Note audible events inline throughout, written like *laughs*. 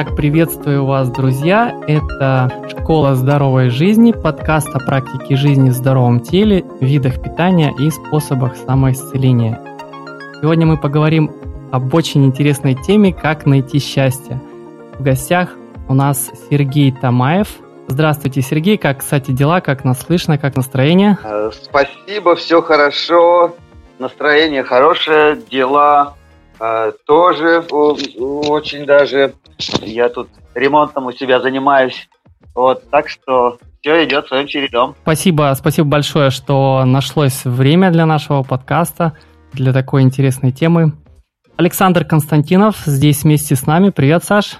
Итак, приветствую вас, друзья. Это «Школа здоровой жизни», подкаст о практике жизни в здоровом теле, видах питания и способах самоисцеления. Сегодня мы поговорим об очень интересной теме «Как найти счастье». В гостях у нас Сергей Тамаев. Здравствуйте, Сергей. Как, кстати, дела? Как нас слышно? Как настроение? Э, спасибо, все хорошо. Настроение хорошее, дела э, тоже очень даже. Я тут ремонтом у себя занимаюсь. Вот, так что все идет своим чередом. Спасибо, спасибо большое, что нашлось время для нашего подкаста, для такой интересной темы. Александр Константинов здесь вместе с нами. Привет, Саш.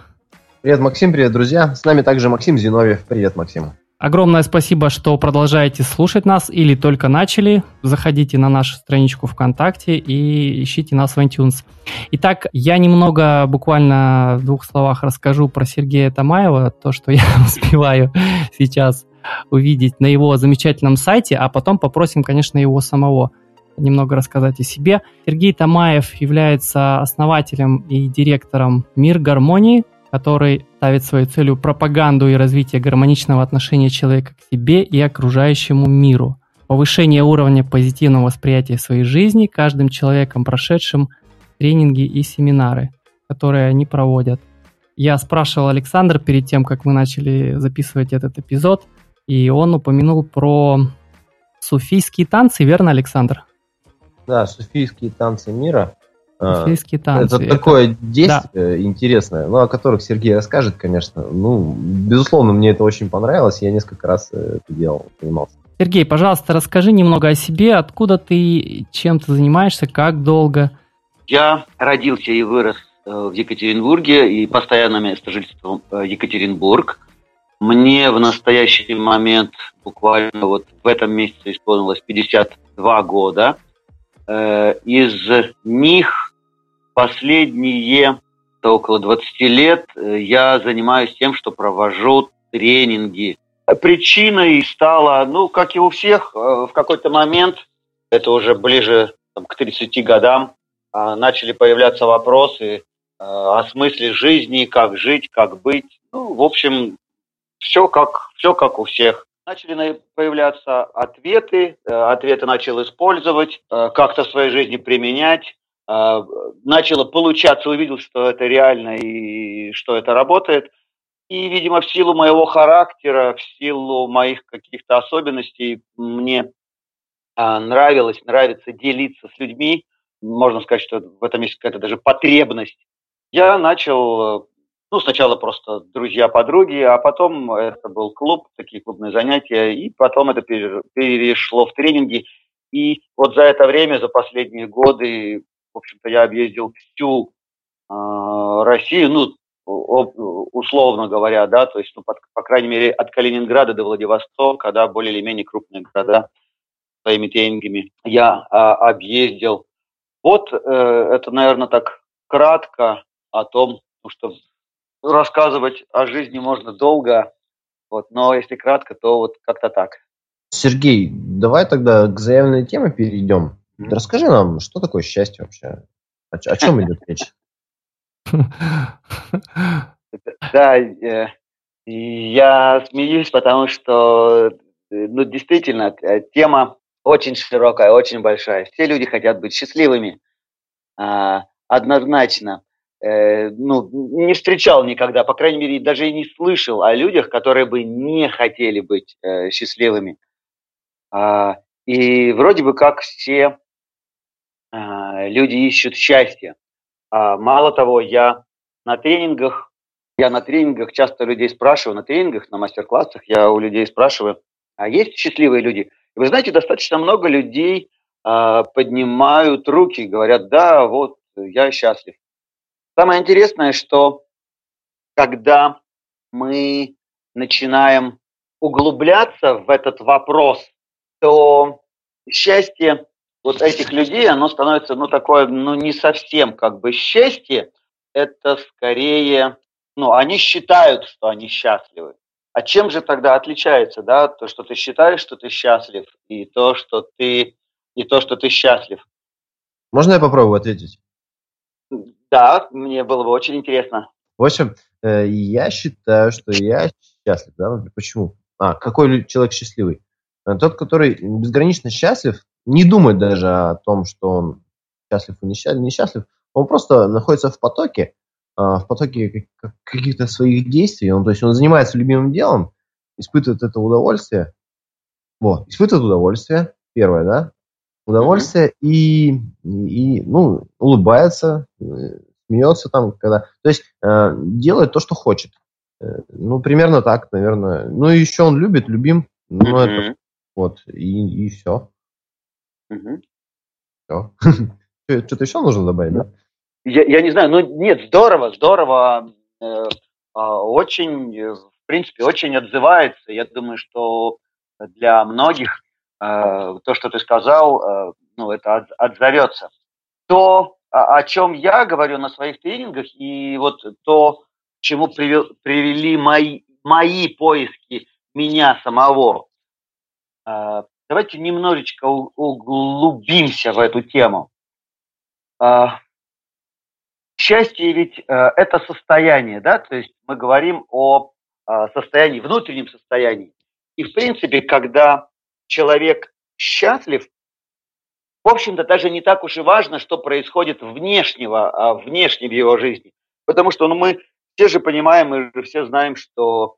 Привет, Максим, привет, друзья. С нами также Максим Зиновьев. Привет, Максим. Огромное спасибо, что продолжаете слушать нас или только начали. Заходите на нашу страничку ВКонтакте и ищите нас в iTunes. Итак, я немного, буквально в двух словах расскажу про Сергея Тамаева, то, что *laughs* я успеваю сейчас увидеть на его замечательном сайте, а потом попросим, конечно, его самого немного рассказать о себе. Сергей Тамаев является основателем и директором «Мир гармонии», который ставит своей целью пропаганду и развитие гармоничного отношения человека к себе и окружающему миру, повышение уровня позитивного восприятия своей жизни каждым человеком, прошедшим тренинги и семинары, которые они проводят. Я спрашивал Александра перед тем, как мы начали записывать этот эпизод, и он упомянул про суфийские танцы, верно, Александр? Да, суфийские танцы мира. Фейские танцы. Это, это такое действие да. интересное, ну, о которых Сергей расскажет, конечно. Ну, безусловно, мне это очень понравилось, я несколько раз это делал, занимался. Сергей, пожалуйста, расскажи немного о себе, откуда ты, чем ты занимаешься, как долго? Я родился и вырос э, в Екатеринбурге, и постоянно место жительства э, Екатеринбург. Мне в настоящий момент, буквально вот в этом месяце исполнилось 52 года. Э, из них последние около 20 лет э, я занимаюсь тем, что провожу тренинги. Причиной стала, ну, как и у всех, э, в какой-то момент, это уже ближе там, к 30 годам, а, начали появляться вопросы э, о смысле жизни, как жить, как быть. Ну, в общем, все как, все как у всех. Начали появляться ответы, ответы начал использовать, как-то в своей жизни применять. А, начало получаться, увидел, что это реально и что это работает. И, видимо, в силу моего характера, в силу моих каких-то особенностей, мне а, нравилось, нравится делиться с людьми. Можно сказать, что в этом есть какая-то даже потребность. Я начал, ну, сначала просто друзья-подруги, а потом это был клуб, такие клубные занятия, и потом это перешло в тренинги. И вот за это время, за последние годы, в общем-то, я объездил всю э, Россию, ну, условно говоря, да, то есть, ну, по, по крайней мере, от Калининграда до Владивостока, да, более или менее крупные города своими тренингами я э, объездил. Вот э, это, наверное, так кратко о том, ну, что рассказывать о жизни можно долго, вот, но если кратко, то вот как-то так. Сергей, давай тогда к заявленной теме перейдем. Расскажи нам, что такое счастье вообще? О, о чем идет речь? Да, э, я смеюсь, потому что, э, ну, действительно, э, тема очень широкая, очень большая. Все люди хотят быть счастливыми, а, однозначно. Ну, не встречал никогда, по крайней мере, даже и не слышал о людях, которые бы не хотели быть счастливыми. А, и вроде бы как все люди ищут счастье. А, мало того, я на тренингах, я на тренингах часто людей спрашиваю, на тренингах, на мастер-классах я у людей спрашиваю, а есть счастливые люди? И вы знаете, достаточно много людей а, поднимают руки, говорят, да, вот я счастлив. Самое интересное, что когда мы начинаем углубляться в этот вопрос, то счастье вот этих людей, оно становится, ну, такое, ну, не совсем как бы счастье, это скорее, ну, они считают, что они счастливы. А чем же тогда отличается, да, то, что ты считаешь, что ты счастлив, и то, что ты, и то, что ты счастлив? Можно я попробую ответить? Да, мне было бы очень интересно. В общем, э, я считаю, что я счастлив. Да? Почему? А, какой человек счастливый? Э, тот, который безгранично счастлив, не думает даже о том, что он счастлив и несчастлив. Он просто находится в потоке, а, в потоке каких-то своих действий. Он, то есть он занимается любимым делом, испытывает это удовольствие. Вот, испытывает удовольствие, первое, да, удовольствие и, и, ну, улыбается, э, смеется там, когда... То есть э, делает то, что хочет. Э, ну, примерно так, наверное. Ну, еще он любит, любим. Ну, mm-hmm. это вот, и, и все. Mm-hmm. *laughs* Все. Что-то еще нужно добавить, да? Я, я не знаю, ну нет, здорово, здорово. Э, э, очень, в принципе, очень отзывается. Я думаю, что для многих э, то, что ты сказал, э, ну, это от, отзовется. То, о, о чем я говорю на своих тренингах, и вот то, к чему привел, привели мои, мои поиски меня самого, э, давайте немножечко углубимся в эту тему. Э, счастье ведь э, это состояние, да, то есть мы говорим о э, состоянии, внутреннем состоянии. И в принципе, когда человек счастлив, в общем-то, даже не так уж и важно, что происходит внешнего, а внешне в его жизни. Потому что ну, мы все же понимаем, мы же все знаем, что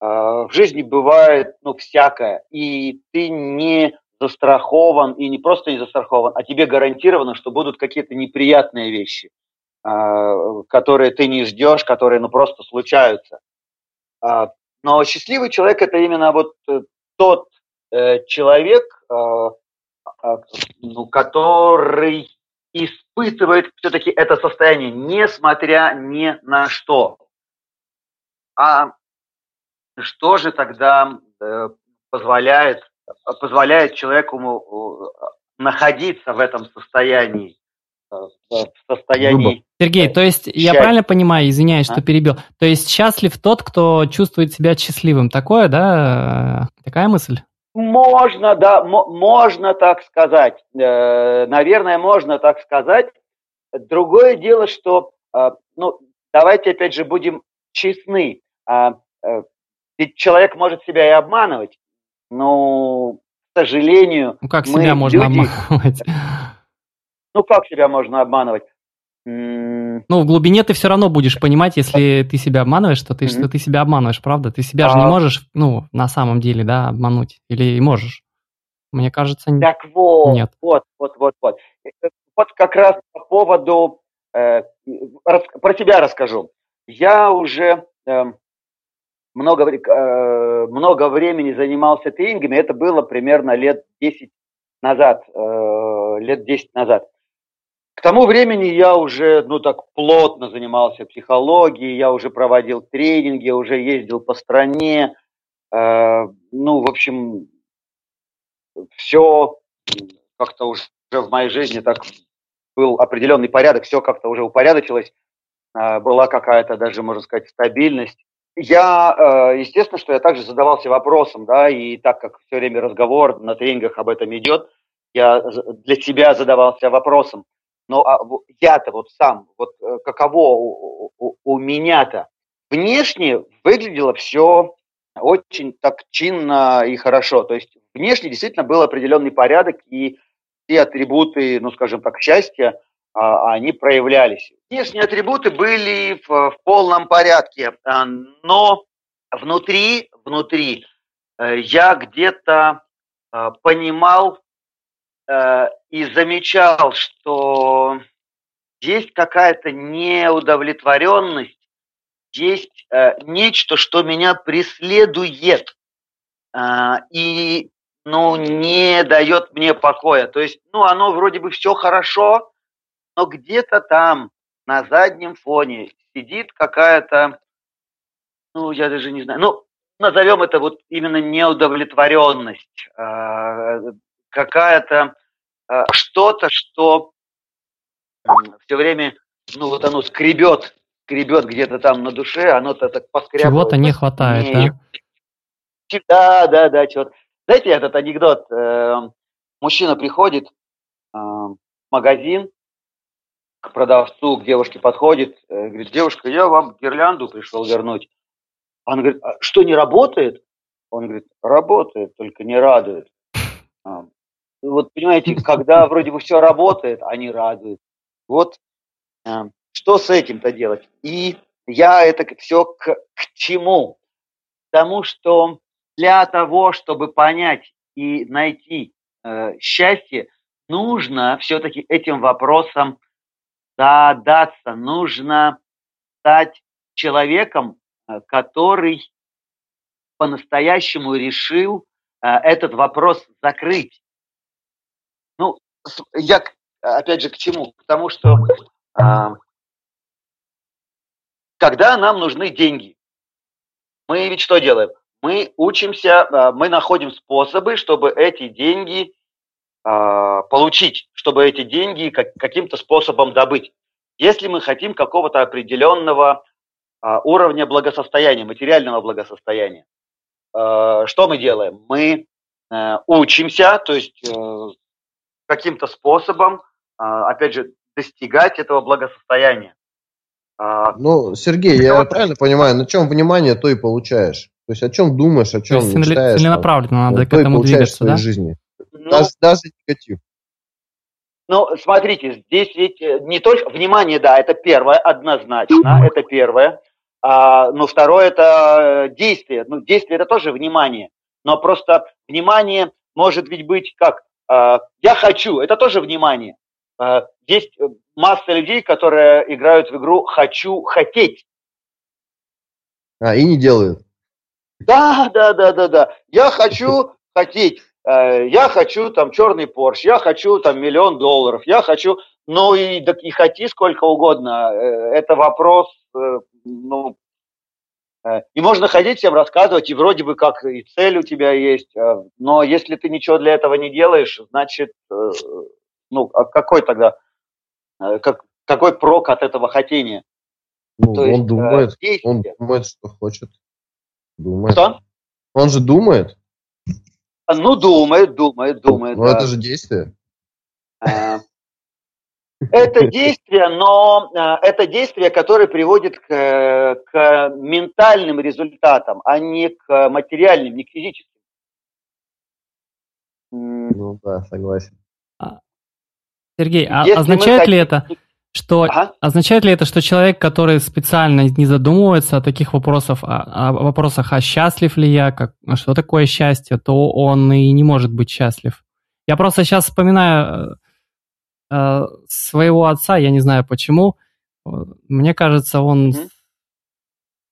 в жизни бывает ну, всякое, и ты не застрахован, и не просто не застрахован, а тебе гарантировано, что будут какие-то неприятные вещи, э, которые ты не ждешь, которые ну, просто случаются. Э, но счастливый человек – это именно вот э, тот Э, человек, ну, который испытывает все-таки это состояние, несмотря ни на что. А что же тогда позволяет, позволяет человеку находиться в этом состоянии? в состоянии... Сергей, то есть счастья. я правильно понимаю, извиняюсь, а? что перебил, то есть счастлив тот, кто чувствует себя счастливым, такое, да, такая мысль? Можно, да, можно так сказать. Э, наверное, можно так сказать. Другое дело, что, э, ну, давайте опять же будем честны. А, э, ведь человек может себя и обманывать. Но, к сожалению, ну как себя можно люди... обманывать? *laughs* Ну как себя можно обманывать? Ну, в глубине ты все равно будешь понимать, если ты себя обманываешь, что ты, mm-hmm. что ты себя обманываешь, правда? Ты себя а... же не можешь, ну, на самом деле, да, обмануть. Или можешь? Мне кажется, так вот, нет. Вот, вот, вот, вот. Вот как раз по поводу... Э, про тебя расскажу. Я уже э, много, э, много времени занимался тренингами. Это было примерно лет 10 назад. Э, лет 10 назад. К тому времени я уже, ну так, плотно занимался психологией, я уже проводил тренинги, уже ездил по стране. Э, ну, в общем, все как-то уже в моей жизни так был определенный порядок, все как-то уже упорядочилось, была какая-то даже, можно сказать, стабильность. Я, э, естественно, что я также задавался вопросом, да, и так как все время разговор на тренингах об этом идет, я для себя задавался вопросом, но а, я-то вот сам, вот э, каково у, у, у меня-то, внешне выглядело все очень так чинно и хорошо. То есть внешне действительно был определенный порядок, и все атрибуты, ну, скажем так, счастья, они проявлялись. Внешние атрибуты были в, в полном порядке, а, но внутри, внутри э, я где-то э, понимал, Э, и замечал, что есть какая-то неудовлетворенность, есть э, нечто, что меня преследует и ну, не дает мне покоя. То есть, ну, оно вроде бы все хорошо, но где-то там, на заднем фоне, сидит какая-то, ну, я даже не знаю, ну, назовем это вот именно неудовлетворенность, э, какая-то э, что-то, что все время, ну вот оно скребет, скребет где-то там на душе, оно-то так поскребает. Чего-то не хватает, не, да? Да, да, да, чего-то. Знаете этот анекдот? Э, мужчина приходит э, в магазин, к продавцу, к девушке подходит, э, говорит, девушка, я вам гирлянду пришел вернуть. Он говорит, а что, не работает? Он говорит, работает, только не радует. А, вот понимаете, когда вроде бы все работает, а не радует. Вот а, что с этим-то делать? И я это все к, к чему? Потому что для того, чтобы понять и найти э, счастье, нужно все-таки этим вопросом задаться, нужно стать человеком, э, который по-настоящему решил э, этот вопрос закрыть. Ну, я опять же к чему? К тому, что э, когда нам нужны деньги, мы ведь что делаем? Мы учимся, э, мы находим способы, чтобы эти деньги получить, чтобы эти деньги как, каким-то способом добыть. Если мы хотим какого-то определенного э, уровня благосостояния, материального благосостояния, э, что мы делаем? Мы э, учимся, то есть э, каким-то способом, опять же, достигать этого благосостояния. Ну, Сергей, я правильно понимаю, на чем внимание, то и получаешь. То есть о чем думаешь, о чем мечтаешь. Целенаправленно надо к этому двигаться, да? жизни. Ну, даже, даже негатив. Ну, смотрите, здесь ведь э, не только внимание, да, это первое, однозначно, это первое. А, ну, второе это э, действие. Ну, действие это тоже внимание. Но просто внимание может ведь быть как а, я хочу, это тоже внимание. А, есть э, масса людей, которые играют в игру «хочу хотеть». А, и не делают. Да, да, да, да, да. Я хочу хотеть. Э, я хочу там черный Порш, я хочу там миллион долларов, я хочу, ну и, да, и хоти сколько угодно. Э, это вопрос, ну, и можно ходить всем рассказывать, и вроде бы как и цель у тебя есть, но если ты ничего для этого не делаешь, значит, ну, а какой тогда, э, как, какой прок от этого хотения? Ну, То он есть, э, думает, действие. он думает, что хочет. Думает. Что? Он же думает. Ну, думает, думает, думает. Ну, да. это же действие. Э, это действие, но это действие, которое приводит к, к ментальным результатам, а не к материальным, не к физическим. Ну да, согласен. Сергей, а означает ли это, что ага. означает ли это, что человек, который специально не задумывается о таких вопросах, о, о вопросах, а счастлив ли я, как, а что такое счастье, то он и не может быть счастлив? Я просто сейчас вспоминаю э, э своего отца, я не знаю почему. Мне кажется, он mm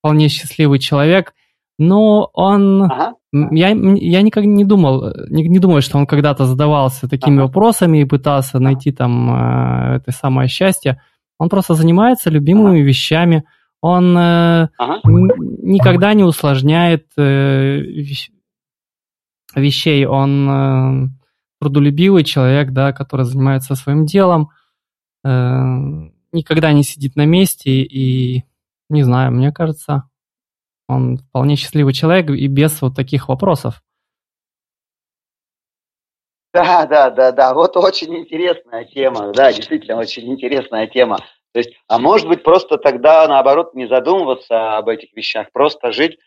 вполне счастливый человек, но он ага. Я, я никак не думал, не, не думаю, что он когда-то задавался такими ага. вопросами и пытался найти там э, это самое счастье. Он просто занимается любимыми ага. вещами. Он э, ага. никогда не усложняет э, вещей. Он э, трудолюбивый человек, да, который занимается своим делом, э, никогда не сидит на месте и не знаю, мне кажется, он вполне счастливый человек и без вот таких вопросов. Да, да, да, да. Вот очень интересная тема. Да, действительно, очень интересная тема. То есть, а может быть, просто тогда, наоборот, не задумываться об этих вещах, просто жить.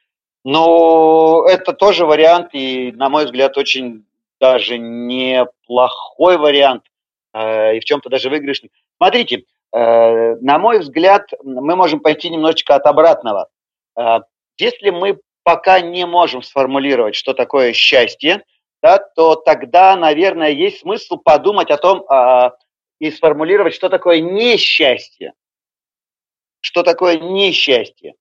Но это тоже вариант, и, на мой взгляд, очень даже неплохой вариант, э, и в чем-то даже выигрышный. Смотрите, э, на мой взгляд, мы можем пойти немножечко от обратного. Э, если мы пока не можем сформулировать, что такое счастье, да, то тогда, наверное, есть смысл подумать о том а, и сформулировать, что такое несчастье. Что такое несчастье.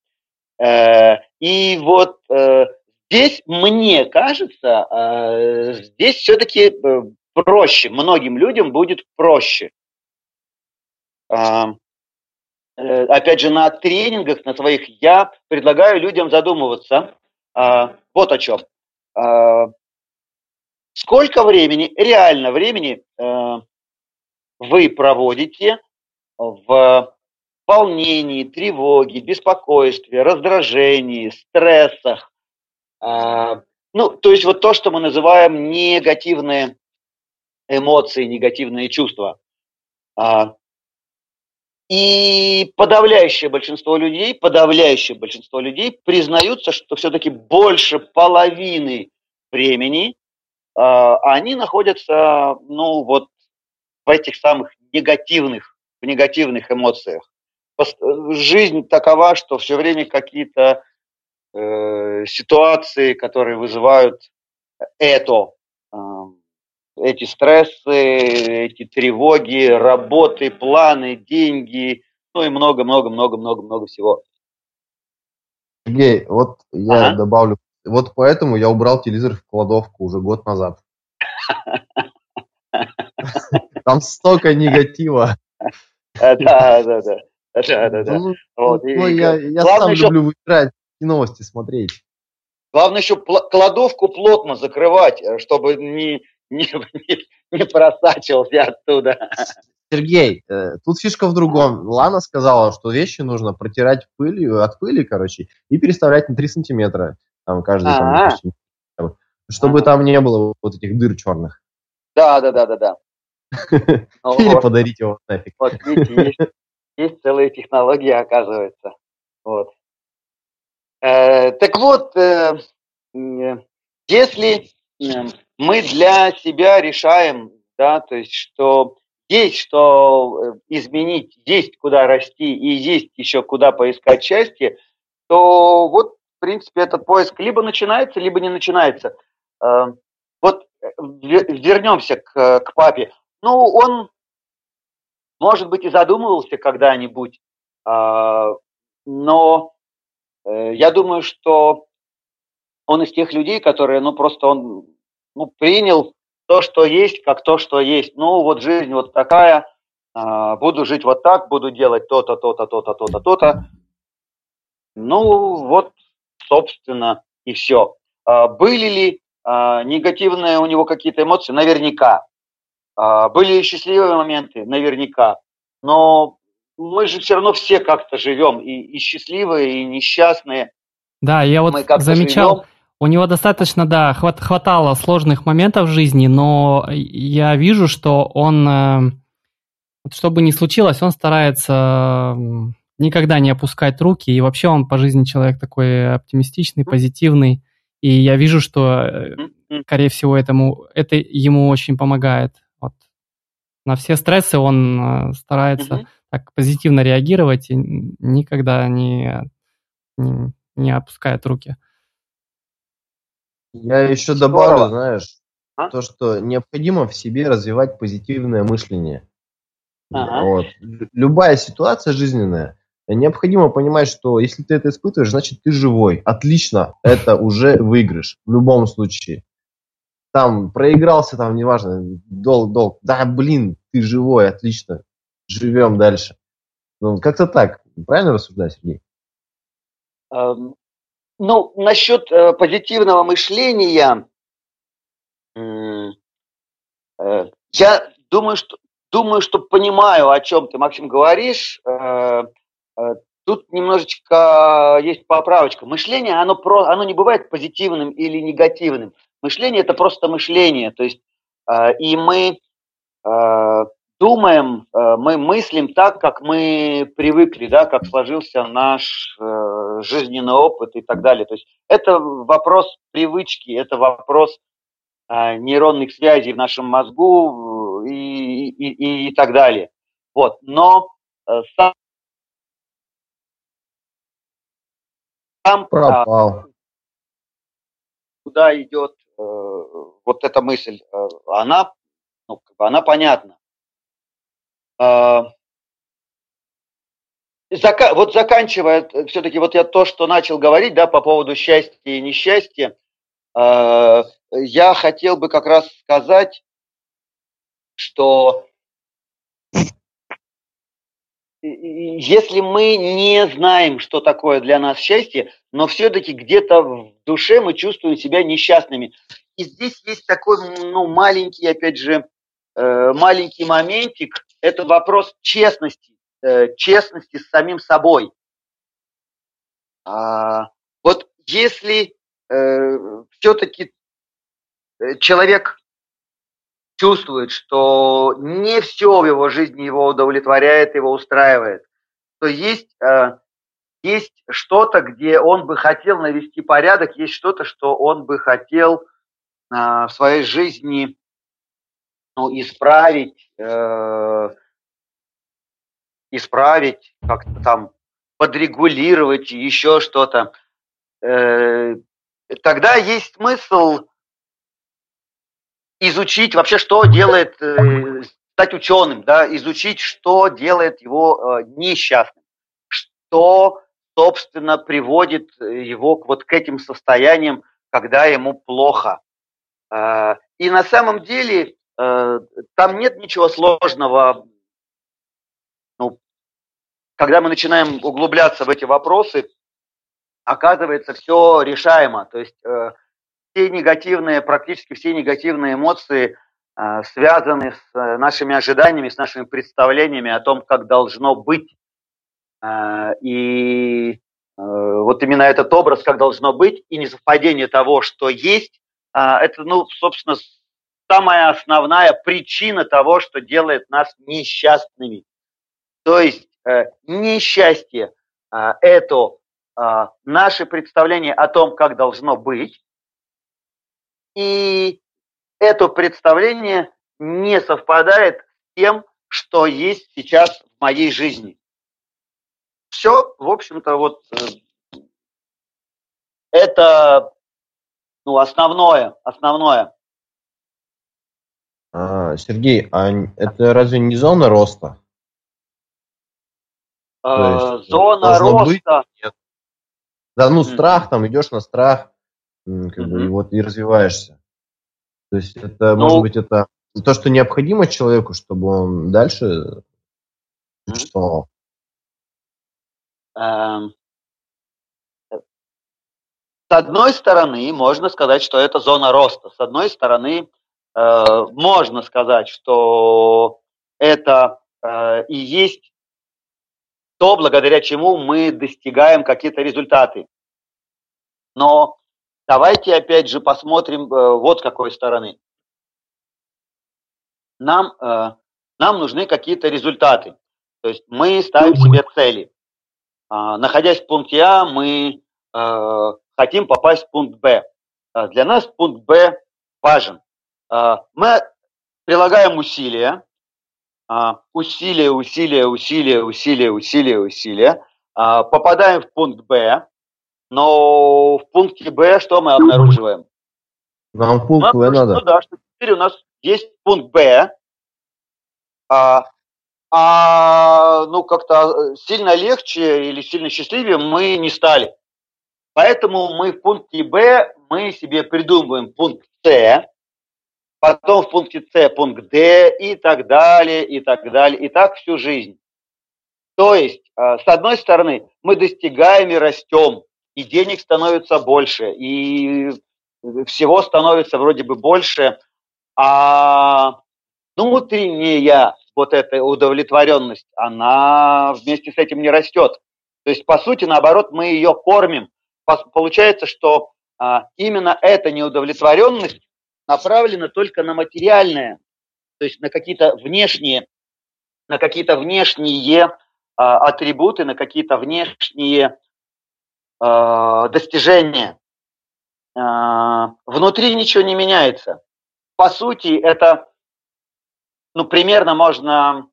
Э, и вот э, здесь, мне кажется, э, здесь все-таки э, проще, многим людям будет проще. Опять же, на тренингах, на своих, я предлагаю людям задумываться а, вот о чем. А, сколько времени, реально времени а, вы проводите в волнении, тревоге, беспокойстве, раздражении, стрессах. А, ну, то есть вот то, что мы называем негативные эмоции, негативные чувства. И подавляющее большинство людей, подавляющее большинство людей признаются, что все-таки больше половины времени э, они находятся, ну вот, в этих самых негативных, в негативных эмоциях. Жизнь такова, что все время какие-то э, ситуации, которые вызывают это, э, эти стрессы, эти тревоги, работы, планы, деньги, ну и много-много-много-много-много всего. Сергей, вот я ага. добавлю, вот поэтому я убрал телевизор в кладовку уже год назад. *laughs* Там столько негатива. Да, да, да. Да, да, да. Ну, вот, ну, я, я сам еще... люблю выбирать новости смотреть. Главное еще кладовку плотно закрывать, э, чтобы не, не, не, не просачивался оттуда. Сергей, э, тут фишка в другом. Лана сказала, что вещи нужно протирать пылью, от пыли, короче, и переставлять на 3 сантиметра. Там каждый, там, допустим, чтобы А-а-а. там не было вот этих дыр черных. Да, да, да, да, да. *laughs* Или подарить его нафиг. Вот, видите, есть, есть целые технологии, оказывается. Вот. Э, так вот, э, э, если мы для себя решаем, да, то есть, что есть что изменить, есть куда расти и есть еще куда поискать счастье, то вот, в принципе, этот поиск либо начинается, либо не начинается. Вот вернемся к, к папе. Ну, он, может быть, и задумывался когда-нибудь, но Э, я думаю, что он из тех людей, которые, ну, просто он ну, принял то, что есть, как то, что есть. Ну, вот жизнь вот такая, а, буду жить вот так, буду делать то-то, то-то, то-то, то-то, то-то. Ну, вот, собственно, и все. А, были ли а, негативные у него какие-то эмоции? Наверняка. Были ли счастливые моменты? Наверняка. Но мы же все равно все как-то живем, и, и счастливые, и несчастные. Да, я вот замечал, живем. У него достаточно, да, хват, хватало сложных моментов в жизни, но я вижу, что он, э, что бы ни случилось, он старается никогда не опускать руки, и вообще он по жизни человек такой оптимистичный, позитивный, и я вижу, что, э, скорее всего, этому, это ему очень помогает. Вот. На все стрессы он э, старается так позитивно реагировать и никогда не, не, не опускает руки. Я еще добавлю, знаешь, а? то, что необходимо в себе развивать позитивное мышление. Ага. Вот. Любая ситуация жизненная, необходимо понимать, что если ты это испытываешь, значит ты живой. Отлично, это уже выигрыш в любом случае. Там проигрался, там неважно, долг, долг. Да, блин, ты живой, отлично живем дальше. Ну, как-то так. Правильно рассуждаю, Сергей? Эм, ну, насчет э, позитивного мышления, э, я думаю, что думаю, что понимаю, о чем ты, Максим, говоришь. Э, э, тут немножечко есть поправочка. Мышление, оно, про, оно не бывает позитивным или негативным. Мышление – это просто мышление. То есть, э, и мы э, думаем, э, мы мыслим так, как мы привыкли, да, как сложился наш э, жизненный опыт и так далее. То есть это вопрос привычки, это вопрос э, нейронных связей в нашем мозгу и, и, и, и так далее. Вот. Но сам, сам Пропал. куда идет вот эта мысль, она, ну, она понятна. Зака, вот заканчивая, э, все-таки вот я то, что начал говорить, да, по поводу счастья и несчастья, э, я хотел бы как раз сказать, что если мы не знаем, что такое для нас счастье, но все-таки где-то в душе мы чувствуем себя несчастными. И здесь есть такой ну, маленький, опять же, э, маленький моментик, это вопрос честности, честности с самим собой. А, вот если э, все-таки э, человек чувствует, что не все в его жизни его удовлетворяет, его устраивает, то есть, э, есть что-то, где он бы хотел навести порядок, есть что-то, что он бы хотел э, в своей жизни ну, исправить, э, исправить, как-то там подрегулировать, еще что-то. Э, тогда есть смысл изучить вообще, что делает, э, стать ученым, да, изучить, что делает его э, несчастным, что, собственно, приводит его к, вот к этим состояниям, когда ему плохо. И на самом деле там нет ничего сложного. Ну, когда мы начинаем углубляться в эти вопросы, оказывается, все решаемо. То есть э, все негативные, практически все негативные эмоции э, связаны с э, нашими ожиданиями, с нашими представлениями о том, как должно быть. Э, и э, вот именно этот образ, как должно быть, и несовпадение того, что есть, э, это, ну, собственно, самая основная причина того, что делает нас несчастными. То есть э, несчастье э, это э, наше представление о том, как должно быть, и это представление не совпадает с тем, что есть сейчас в моей жизни. Все, в общем-то, вот э, это ну, основное, основное. А, Сергей, а это разве не зона роста? А, зона роста. Быть? Нет. Да, ну, страх, там, идешь на страх, как бы, и вот и развиваешься. То есть это, ну, может быть, это то, что необходимо человеку, чтобы он дальше существовал. Эм, с одной стороны, можно сказать, что это зона роста. С одной стороны, э, можно сказать, что это э, и есть то, благодаря чему мы достигаем какие-то результаты. Но давайте опять же посмотрим э, вот с какой стороны. Нам, э, нам нужны какие-то результаты. То есть мы ставим себе цели. Э, находясь в пункте А, мы э, хотим попасть в пункт Б. Э, для нас пункт Б важен. Э, мы прилагаем усилия, а, усилия, усилия, усилия, усилия, усилия, усилия, а, попадаем в пункт Б, но в пункте Б что мы обнаруживаем? Нам пункт Б надо. Ну да, что теперь у нас есть пункт Б, а, а ну как-то сильно легче или сильно счастливее мы не стали. Поэтому мы в пункте Б мы себе придумываем пункт С, потом в пункте С пункт Д и так далее, и так далее, и так всю жизнь. То есть, э, с одной стороны, мы достигаем и растем, и денег становится больше, и всего становится вроде бы больше, а внутренняя вот эта удовлетворенность, она вместе с этим не растет. То есть, по сути, наоборот, мы ее кормим. Получается, что а, именно эта неудовлетворенность направлена только на материальное, то есть на какие-то внешние, на какие-то внешние а, атрибуты, на какие-то внешние а, достижения. А, внутри ничего не меняется. По сути, это, ну, примерно можно,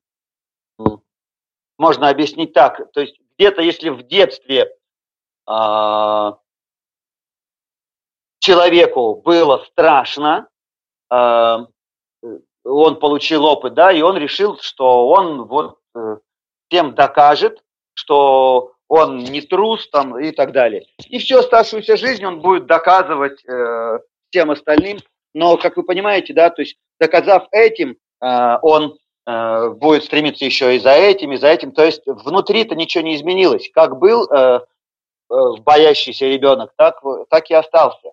можно объяснить так. То есть где-то, если в детстве а, человеку было страшно, э, он получил опыт, да, и он решил, что он вот э, всем докажет, что он не трус там и так далее. И всю оставшуюся жизнь он будет доказывать э, всем остальным, но, как вы понимаете, да, то есть доказав этим, э, он э, будет стремиться еще и за этим, и за этим, то есть внутри-то ничего не изменилось. Как был боящийся ребенок, так, так и остался.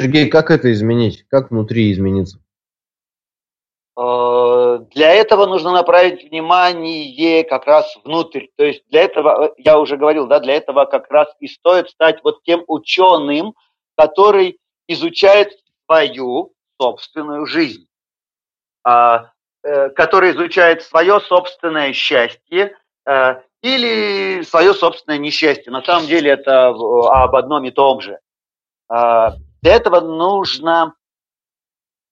Сергей, как это изменить? Как внутри измениться? Э, для этого нужно направить внимание как раз внутрь. То есть для этого, э, я уже говорил, да, для этого как раз и стоит стать вот тем ученым, который изучает свою собственную жизнь. э, который изучает свое собственное счастье или свое собственное несчастье. На самом деле это об одном и том же. Для этого нужно,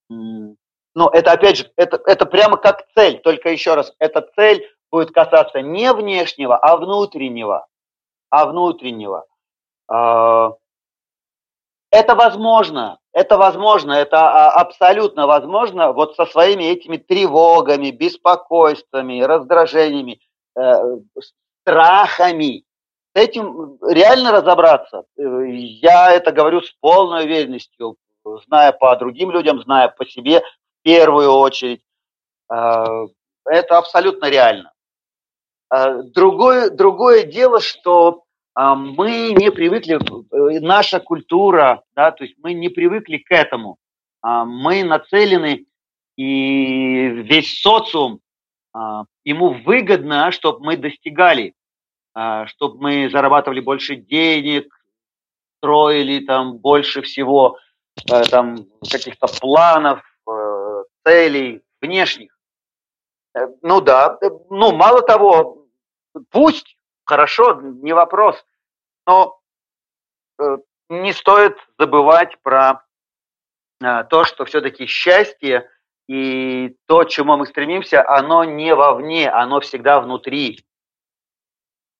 ну, это опять же, это, это прямо как цель, только еще раз, эта цель будет касаться не внешнего, а внутреннего. А внутреннего. А, это возможно, это возможно, это а, абсолютно возможно вот со своими этими тревогами, беспокойствами, раздражениями, э, страхами. С этим реально разобраться. Э, я это говорю с полной уверенностью, зная по другим людям, зная по себе в первую очередь. Э, это абсолютно реально. Другое, другое дело, что мы не привыкли, э, наша культура, да, то есть мы не привыкли к этому. Мы нацелены, и весь социум, ему выгодно, чтобы мы достигали, чтобы мы зарабатывали больше денег, строили там больше всего э, там каких-то планов, э, целей внешних. Ну да, ну мало того, пусть хорошо, не вопрос. Но э, не стоит забывать про э, то, что все-таки счастье и то, к чему мы стремимся, оно не вовне, оно всегда внутри.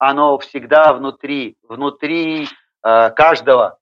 Оно всегда внутри, внутри э, каждого.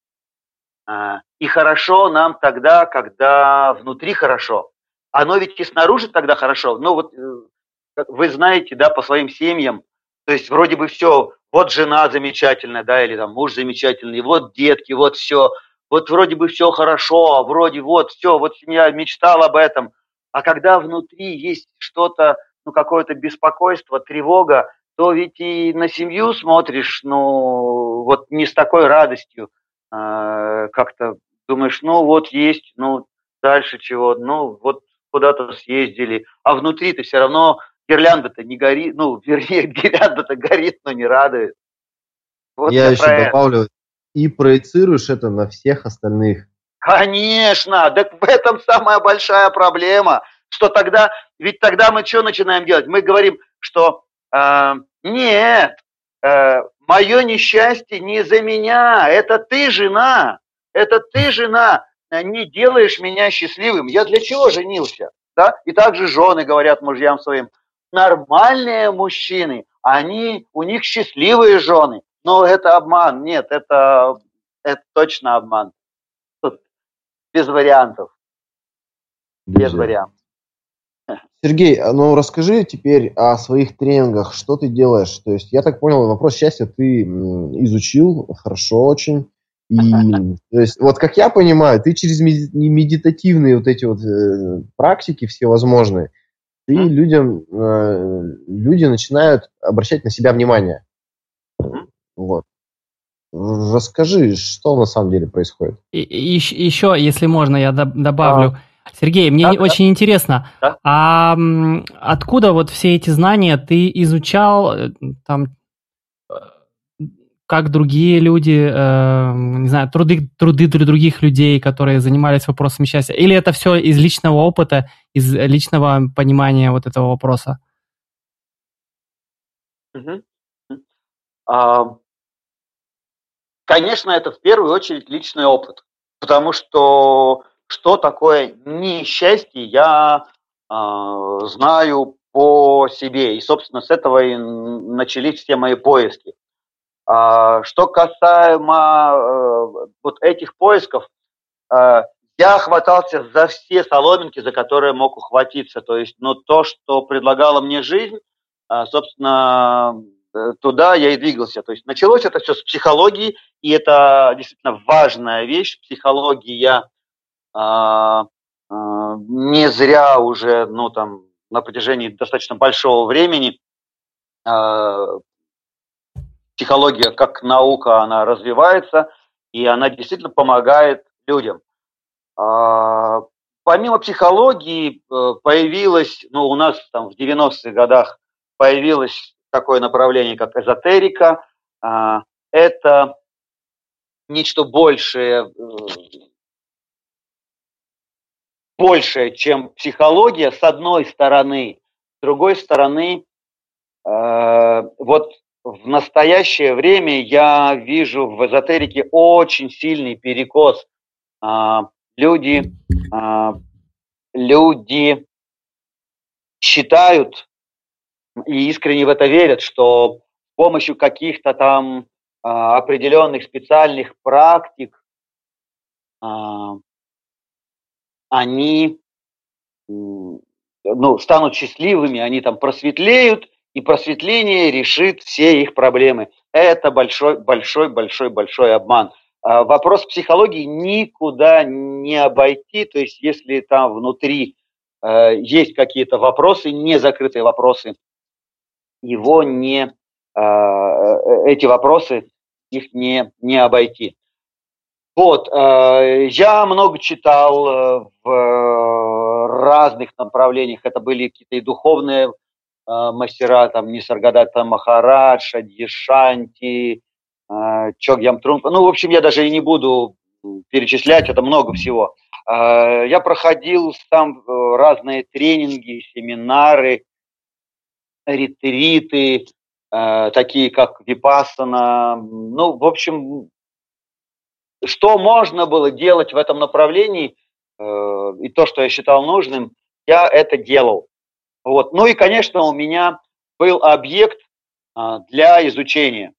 Э, и хорошо нам тогда, когда внутри хорошо. Оно ведь и снаружи тогда хорошо. Ну вот э, вы знаете, да, по своим семьям, то есть вроде бы все, вот жена замечательная, да, или там муж замечательный, вот детки, вот все, вот вроде бы все хорошо, вроде вот все, вот семья мечтала об этом. А когда внутри есть что-то, ну, какое-то беспокойство, тревога, то ведь и на семью смотришь, ну, вот не с такой радостью, э, как-то думаешь, ну, вот есть, ну, дальше чего, ну, вот куда-то съездили, а внутри ты все равно гирлянда-то не горит, ну, *laughs* вернее, гирлянда-то горит, но не радует. Вот я, еще добавлю, и проецируешь это на всех остальных. Конечно, так в этом самая большая проблема, что тогда, ведь тогда мы что начинаем делать? Мы говорим, что нет, э, мое несчастье не за меня, это ты жена, это ты жена, не делаешь меня счастливым. Я для чего женился? Да? И также жены говорят мужьям своим, нормальные мужчины, они, у них счастливые жены. Но это обман. Нет, это, это точно обман. Тут без вариантов. Без Друзья. вариантов. Сергей, а ну расскажи теперь о своих тренингах, что ты делаешь. То есть, я так понял, вопрос счастья ты изучил хорошо очень. И, *laughs* то есть, вот как я понимаю, ты через медитативные вот эти вот э, практики всевозможные, и mm-hmm. людям, э, люди начинают обращать на себя внимание. Mm-hmm. Вот. Расскажи, что на самом деле происходит. И, и, еще, если можно, я добавлю. А. Сергей, мне да, очень да. интересно, да? а откуда вот все эти знания ты изучал э, там как другие люди, э, не знаю, труды, труды других людей, которые занимались вопросами счастья? Или это все из личного опыта, из личного понимания вот этого вопроса? Угу. А, конечно, это в первую очередь личный опыт, потому что что такое несчастье, я э, знаю по себе, и, собственно, с этого и начались все мои поиски. А, что касаемо э, вот этих поисков, э, я хватался за все соломинки, за которые мог ухватиться. То есть, ну, то, что предлагала мне жизнь, э, собственно, туда я и двигался. То есть началось это все с психологии, и это действительно важная вещь. Психология не зря уже, ну, там, на протяжении достаточно большого времени психология как наука, она развивается, и она действительно помогает людям. А, помимо психологии э, появилось, ну, у нас там в 90-х годах появилось такое направление, как эзотерика. А, это нечто большее, большее, чем психология, с одной стороны. С другой стороны, э, вот в настоящее время я вижу в эзотерике очень сильный перекос. Э, люди, э, люди считают и искренне в это верят, что с помощью каких-то там а, определенных специальных практик а, они ну, станут счастливыми, они там просветлеют, и просветление решит все их проблемы. Это большой, большой, большой, большой обман. А, вопрос психологии никуда не обойти, то есть если там внутри э, есть какие-то вопросы, не закрытые вопросы, его не, а, э, эти вопросы, их не, не обойти. Вот, э, я много читал э, в разных направлениях, это были какие-то и духовные мастера, там, Нисаргадата Махарадж, Дьешанти, Чогьям Трумпа. Ну, в общем, я даже и не буду перечислять, это много всего. Я проходил там разные тренинги, семинары, ретриты, э, такие как Випассана. Ну, в общем, что можно было делать в этом направлении, э, и то, что я считал нужным, я это делал. Вот. Ну и, конечно, у меня был объект э, для изучения.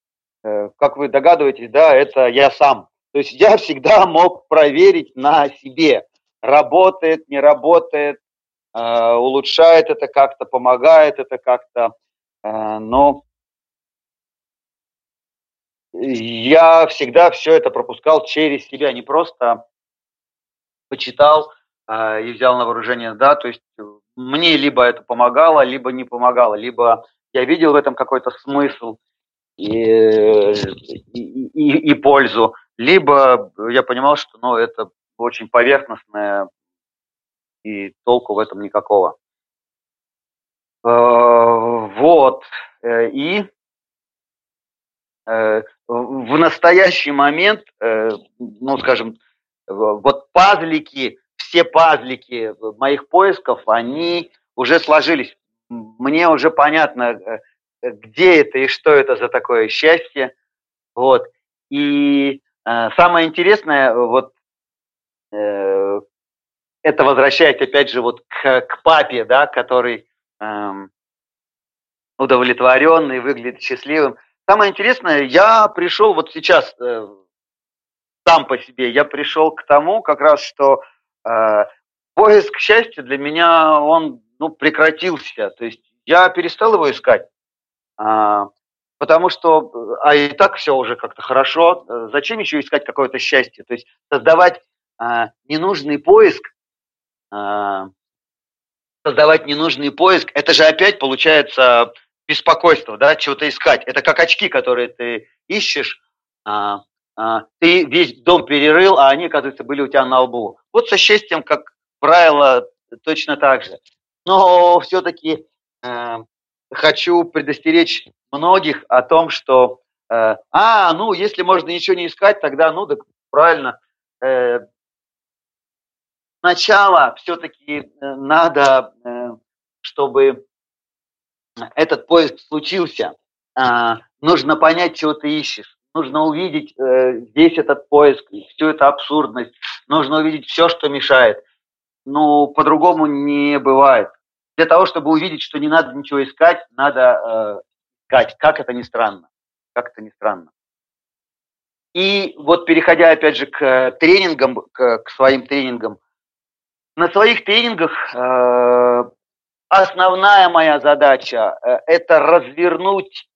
Э, как вы догадываетесь, да, это я сам. То есть я всегда мог проверить на себе, работает, не работает, Э, улучшает это как-то, помогает это как-то, э, но я всегда все это пропускал через себя, не просто почитал э, и взял на вооружение, да, то есть мне либо это помогало, либо не помогало, либо я видел в этом какой-то смысл и, и, и, и пользу, либо я понимал, что ну, это очень поверхностное и толку в этом никакого. Э, вот. Э, и э, в настоящий момент, ну, скажем, вот пазлики, все пазлики моих поисков, они уже сложились. Мне уже понятно, где это и что это за такое счастье. Вот. И самое интересное, вот это возвращает опять же вот к, к папе, да, который эм, удовлетворенный, выглядит счастливым. Самое интересное, я пришел вот сейчас э, сам по себе, я пришел к тому как раз, что э, поиск счастья для меня, он ну, прекратился. То есть я перестал его искать, э, потому что, а и так все уже как-то хорошо. Зачем еще искать какое-то счастье? То есть создавать э, ненужный поиск, а, создавать ненужный поиск, это же опять получается беспокойство, да, чего-то искать. Это как очки, которые ты ищешь, а, а, ты весь дом перерыл, а они, оказывается, были у тебя на лбу. Вот со счастьем, как правило, точно так же. Но все-таки э, хочу предостеречь многих о том, что, э, а, ну, если можно ничего не искать, тогда, ну, так правильно, э, сначала все-таки э, надо, э, чтобы этот поиск случился, а, нужно понять, чего ты ищешь. Нужно увидеть э, весь этот поиск, всю эту абсурдность. Нужно увидеть все, что мешает. Ну, по-другому не бывает. Для того, чтобы увидеть, что не надо ничего искать, надо искать. Как это ни странно. Как это ни странно. И вот переходя опять же к тренингам, к, к своим тренингам, на своих тренингах э, основная моя задача э, это развернуть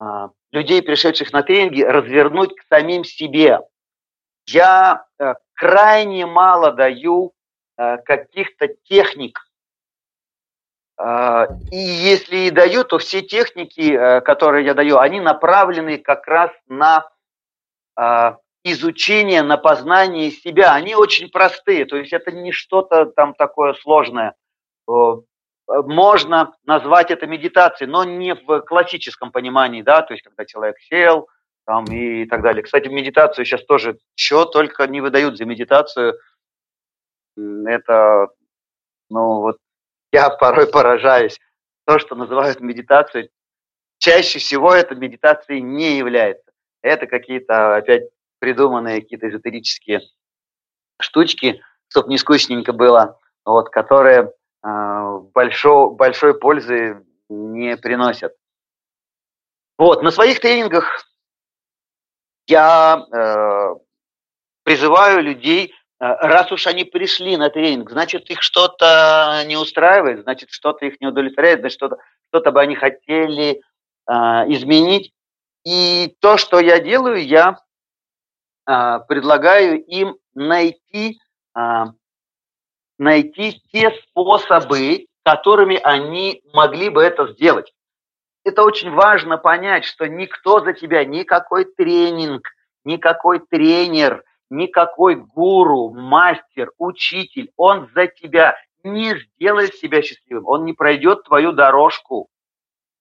э, людей, пришедших на тренинги, развернуть к самим себе. Я э, крайне мало даю э, каких-то техник. Э, и если и даю, то все техники, которые я даю, они направлены как раз на э, изучение, на познание себя, они очень простые, то есть это не что-то там такое сложное. Можно назвать это медитацией, но не в классическом понимании, да, то есть когда человек сел там, и так далее. Кстати, медитацию сейчас тоже, что только не выдают за медитацию, это но вот я порой поражаюсь. То, что называют медитацией, чаще всего это медитацией не является. Это какие-то опять придуманные какие-то эзотерические штучки, чтобы не скучненько было, вот, которые э, большой, большой пользы не приносят. Вот, на своих тренингах я э, призываю людей, э, раз уж они пришли на тренинг, значит, их что-то не устраивает, значит, что-то их не удовлетворяет, значит, что-то что бы они хотели э, изменить. И то, что я делаю, я э, предлагаю им найти, э, найти те способы, которыми они могли бы это сделать. Это очень важно понять, что никто за тебя, никакой тренинг, никакой тренер, никакой гуру, мастер, учитель, он за тебя не сделает себя счастливым, он не пройдет твою дорожку.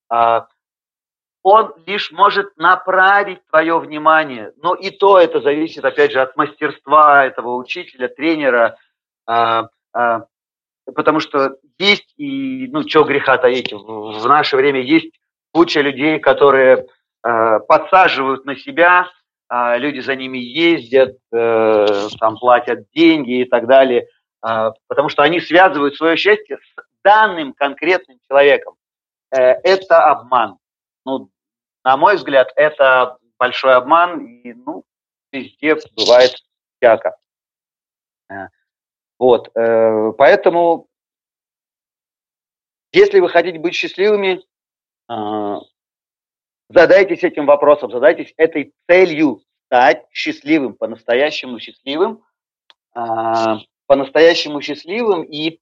А, он лишь может направить твое внимание. Но и то это зависит, опять же, от мастерства этого учителя, тренера. А, а, потому что есть и, ну, что греха таить, в наше время есть куча людей, которые э, подсаживают на себя, э, люди за ними ездят, э, там платят деньги и так далее, э, потому что они связывают свое счастье с данным конкретным человеком. Э, это обман. Ну, на мой взгляд, это большой обман, и, ну, везде бывает всяко. Э, вот, э, поэтому, если вы хотите быть счастливыми, э, задайтесь этим вопросом, задайтесь этой целью стать счастливым, по-настоящему счастливым, э, по-настоящему счастливым и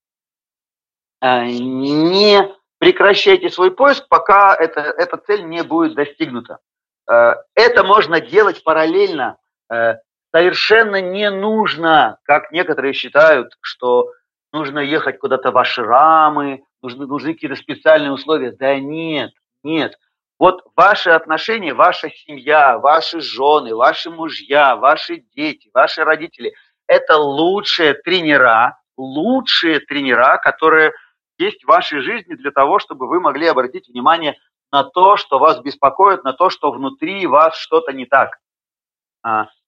не прекращайте свой поиск, пока это, эта цель не будет достигнута. Это можно делать параллельно совершенно не нужно, как некоторые считают, что нужно ехать куда-то в ашрамы, нужны, нужны какие-то специальные условия. Да нет, нет. Вот ваши отношения, ваша семья, ваши жены, ваши мужья, ваши дети, ваши родители – это лучшие тренера, лучшие тренера, которые есть в вашей жизни для того, чтобы вы могли обратить внимание на то, что вас беспокоит, на то, что внутри вас что-то не так.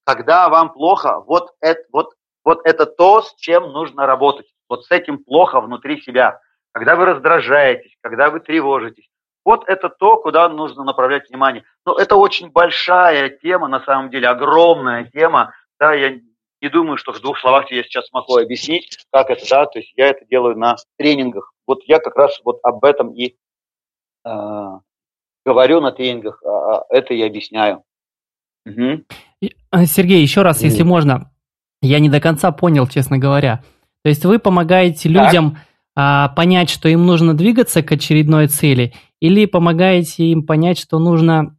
А, когда вам плохо, вот это, вот, вот это то, с чем нужно работать. Вот с этим плохо внутри себя. Когда вы раздражаетесь, когда вы тревожитесь. Вот это то, куда нужно направлять внимание. Но это очень большая тема, на самом деле, огромная тема. Да, я не думаю, что в двух словах я сейчас смогу объяснить, как это, да, то есть я это делаю на тренингах. Вот я как раз вот об этом и э, говорю на тренингах, э, это и объясняю. Угу. Сергей, еще раз, если можно, я не до конца понял, честно говоря. То есть вы помогаете людям а, понять, что им нужно двигаться к очередной цели, или помогаете им понять, что нужно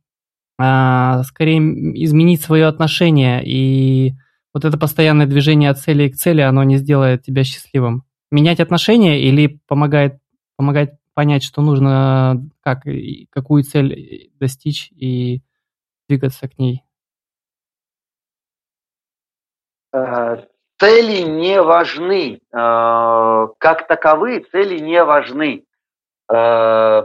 а, скорее изменить свое отношение, и вот это постоянное движение от цели к цели, оно не сделает тебя счастливым. Менять отношения или помогает, помогает понять, что нужно, как, какую цель достичь и двигаться к ней? Цели не важны. Э, как таковые цели не важны. Э,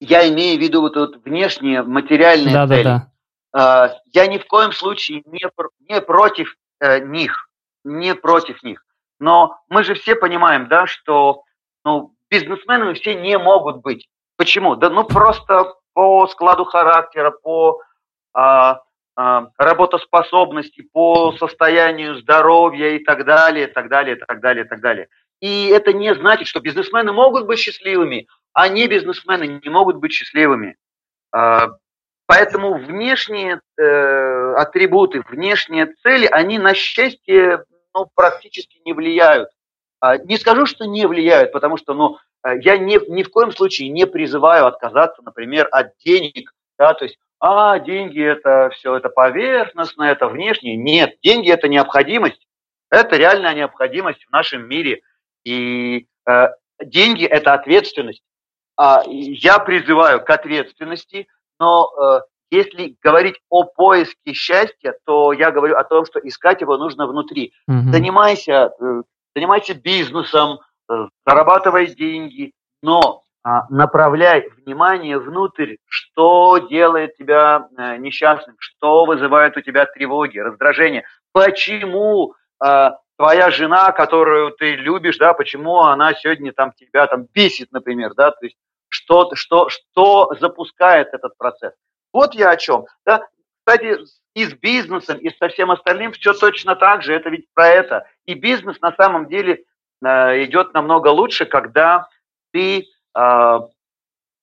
я имею в виду вот, вот внешние материальные да, цели. Да, да. Я ни в коем случае не, не против них, не против них. Но мы же все понимаем, да, что ну, бизнесменами все не могут быть. Почему? Да ну просто по складу характера, по а, работоспособности, по состоянию здоровья и так далее, так далее, так далее, так далее. И это не значит, что бизнесмены могут быть счастливыми, а не бизнесмены не могут быть счастливыми. А, поэтому внешние э, атрибуты, внешние цели, они на счастье ну, практически не влияют. А, не скажу, что не влияют, потому что ну, э, я ни, ни в коем случае не призываю отказаться, например, от денег. Да, то есть а деньги это все это поверхностно, это внешнее. Нет, деньги это необходимость. Это реальная необходимость в нашем мире. И э, деньги это ответственность. А, я призываю к ответственности, но э, если говорить о поиске счастья, то я говорю о том, что искать его нужно внутри. Угу. Занимайся, э, занимайся бизнесом, зарабатывай деньги, но направляй внимание внутрь, что делает тебя э, несчастным, что вызывает у тебя тревоги, раздражение, почему э, твоя жена, которую ты любишь, да, почему она сегодня там тебя там бесит, например, да, то есть что, что, что запускает этот процесс. Вот я о чем. Да? Кстати, и с бизнесом, и со всем остальным все точно так же, это ведь про это. И бизнес на самом деле э, идет намного лучше, когда ты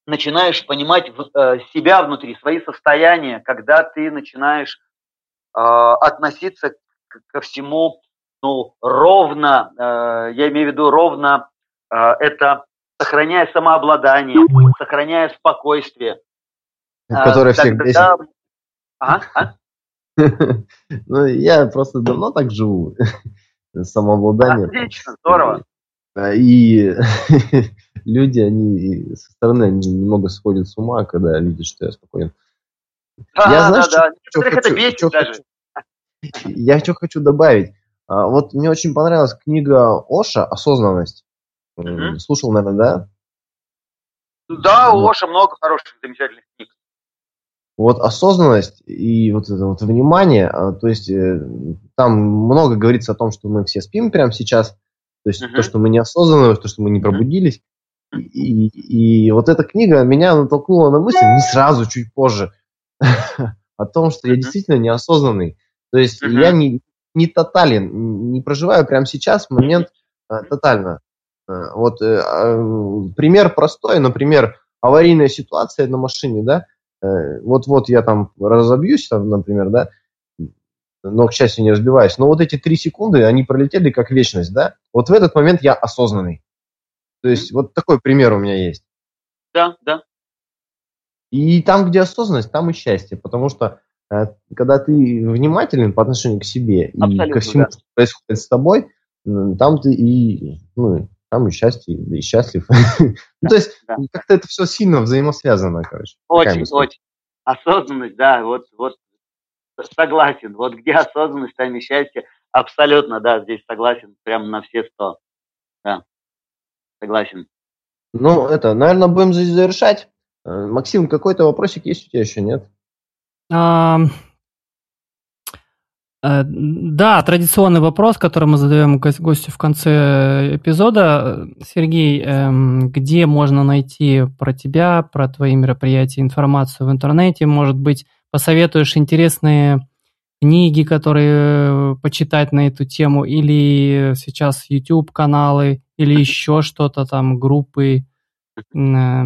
начинаешь понимать э, себя внутри, свои состояния, когда ты начинаешь э, относиться ко всему ну, ровно, э, я имею в виду ровно, э, это сохраняя самообладание, сохраняя спокойствие. Которое э, всех бесит. А? а? *laughs* Ну, я просто давно так живу. *laughs* Самообладание. Отлично, здорово. И *laughs* люди, они со стороны они немного сходят с ума, когда видят, что я спокоен. А, я, знаешь, да, да. Что, хочу, это бесит что даже. Хочу, я что хочу добавить. А, вот мне очень понравилась книга Оша «Осознанность». Угу. Слушал, наверное, да? Да, у Оша много хороших, замечательных книг. Вот осознанность и вот это вот внимание, а, то есть э, там много говорится о том, что мы все спим прямо сейчас, то есть uh-huh. то, что мы не осознанно, то, что мы не пробудились. Uh-huh. И, и, и вот эта книга меня натолкнула на мысль, не сразу, чуть позже, *laughs* о том, что я действительно неосознанный. То есть я не, не тотален, не проживаю прямо сейчас момент а, тотально. А, вот э, а, пример простой, например, аварийная ситуация на машине, да, Э, вот-вот я там разобьюсь, там, например, да, но, к счастью, не разбиваюсь. Но вот эти три секунды, они пролетели как вечность, да? Вот в этот момент я осознанный. То есть mm-hmm. вот такой пример у меня есть. Да, да. И там, где осознанность, там и счастье, потому что э, когда ты внимателен по отношению к себе Абсолютно, и ко всему, да. что происходит с тобой, там ты и, ну, там и счастье, и счастлив. *laughs* ну, то есть, как-то это все сильно взаимосвязано, короче. Очень, очень. Осознанность, да, вот, вот согласен. Вот где осознанность, там и счастье. Абсолютно, да, здесь согласен, прям на все сто. Да, согласен. Ну, это, наверное, будем здесь завершать. Э, Максим, какой-то вопросик есть у тебя еще, нет? Э, да, традиционный вопрос, который мы задаем гостю в конце эпизода. Сергей, эм, где можно найти про тебя, про твои мероприятия информацию в интернете? Может быть, посоветуешь интересные книги, которые почитать на эту тему, или сейчас YouTube-каналы, или еще что-то там, группы, э,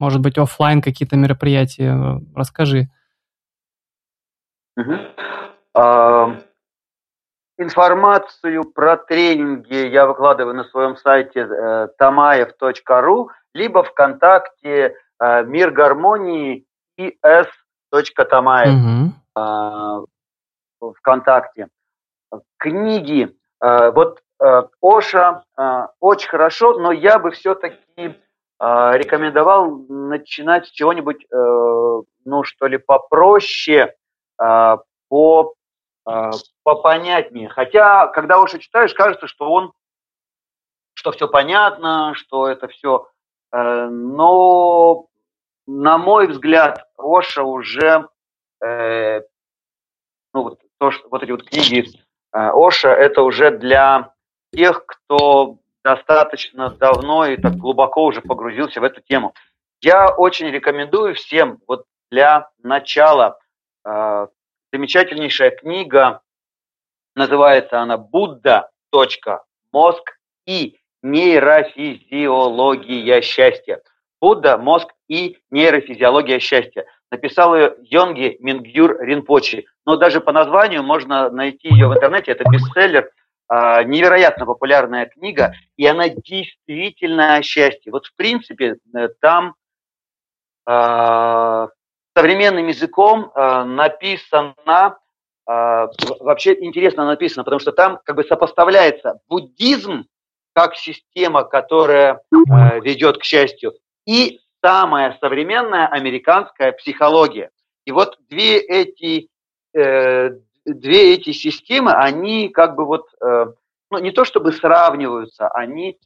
может быть, офлайн какие-то мероприятия. Расскажи. Uh-huh. Информацию про тренинги я выкладываю на своем сайте э, tamaev.ru, либо ВКонтакте э, Мир гармонии и s.tamaev угу. ВКонтакте. Книги. Э, вот Оша очень хорошо, но я бы все-таки рекомендовал начинать с чего-нибудь, ну что ли, попроще, по э, попонятнее. Хотя, когда Оша читаешь, кажется, что он, что все понятно, что это все, э, но на мой взгляд, Оша уже, э, ну вот, то, что, вот эти вот книги э, Оша, это уже для тех, кто достаточно давно и так глубоко уже погрузился в эту тему. Я очень рекомендую всем вот для начала э, замечательнейшая книга, называется она «Будда. Мозг и нейрофизиология счастья». Будда, мозг и нейрофизиология счастья. Написал ее Йонги Мингюр Ринпочи. Но даже по названию можно найти ее в интернете. Это бестселлер, а, невероятно популярная книга, и она действительно о счастье. Вот в принципе э, там а, современным языком написано, э, вообще интересно написано, потому что там как бы сопоставляется буддизм как система, которая э, ведет к счастью, и самая современная американская психология. И вот две эти, э, две эти системы, они как бы вот, э, ну не то чтобы сравниваются, они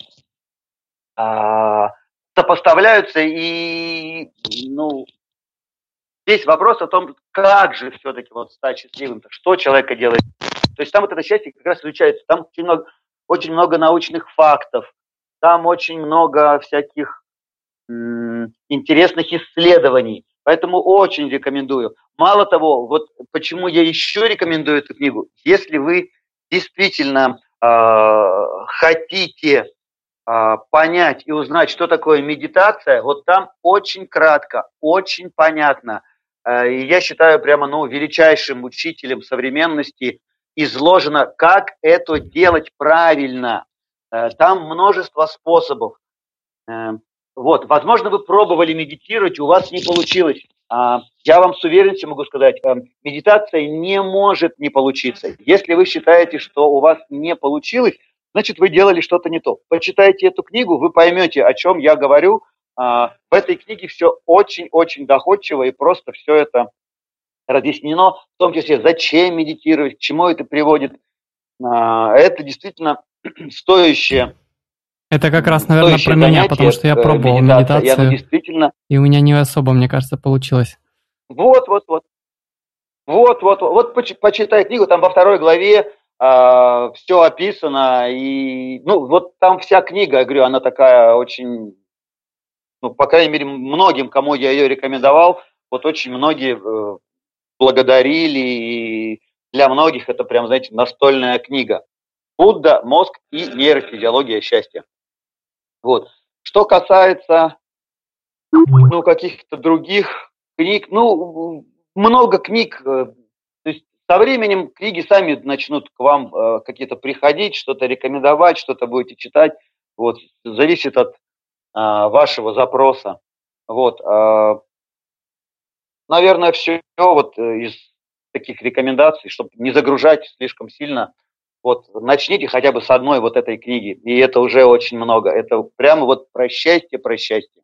а, сопоставляются и, ну, Здесь вопрос о том, как же все-таки вот стать счастливым, что человека делает. То есть там вот это счастье как раз изучается, там очень много, очень много научных фактов, там очень много всяких интересных исследований. Поэтому очень рекомендую. Мало того, вот почему я еще рекомендую эту книгу, если вы действительно э, хотите э, понять и узнать, что такое медитация, вот там очень кратко, очень понятно – Э, и я считаю прямо ну, величайшим учителем современности изложено, как это делать правильно. Э, там множество способов. Э, вот, возможно, вы пробовали медитировать, у вас не получилось. А, я вам с уверенностью могу сказать, медитация не может не получиться. Если вы считаете, что у вас не получилось, значит, вы делали что-то не то. Почитайте эту книгу, вы поймете, о чем я говорю, а, в этой книге все очень-очень доходчиво и просто все это разъяснено, в том числе, зачем медитировать, к чему это приводит. А, это действительно *clears throat* стоящее это как раз, наверное, про меня, потому что я э, пробовал медитацию, медитацию действительно... и у меня не особо, мне кажется, получилось. Вот, вот, вот. Вот, вот, вот, вот почитай книгу, там во второй главе э, а, все описано, и, ну, вот там вся книга, я говорю, она такая очень ну, по крайней мере, многим, кому я ее рекомендовал, вот очень многие э, благодарили, и для многих это прям, знаете, настольная книга. Будда, мозг и нейрофизиология счастья. Вот. Что касается ну, каких-то других книг, ну, много книг, э, то есть со временем книги сами начнут к вам э, какие-то приходить, что-то рекомендовать, что-то будете читать. Вот, зависит от а, вашего запроса. Вот. А, наверное, все вот э, из таких рекомендаций, чтобы не загружать слишком сильно. Вот начните хотя бы с одной вот этой книги, и это уже очень много. Это прямо вот про счастье, про счастье.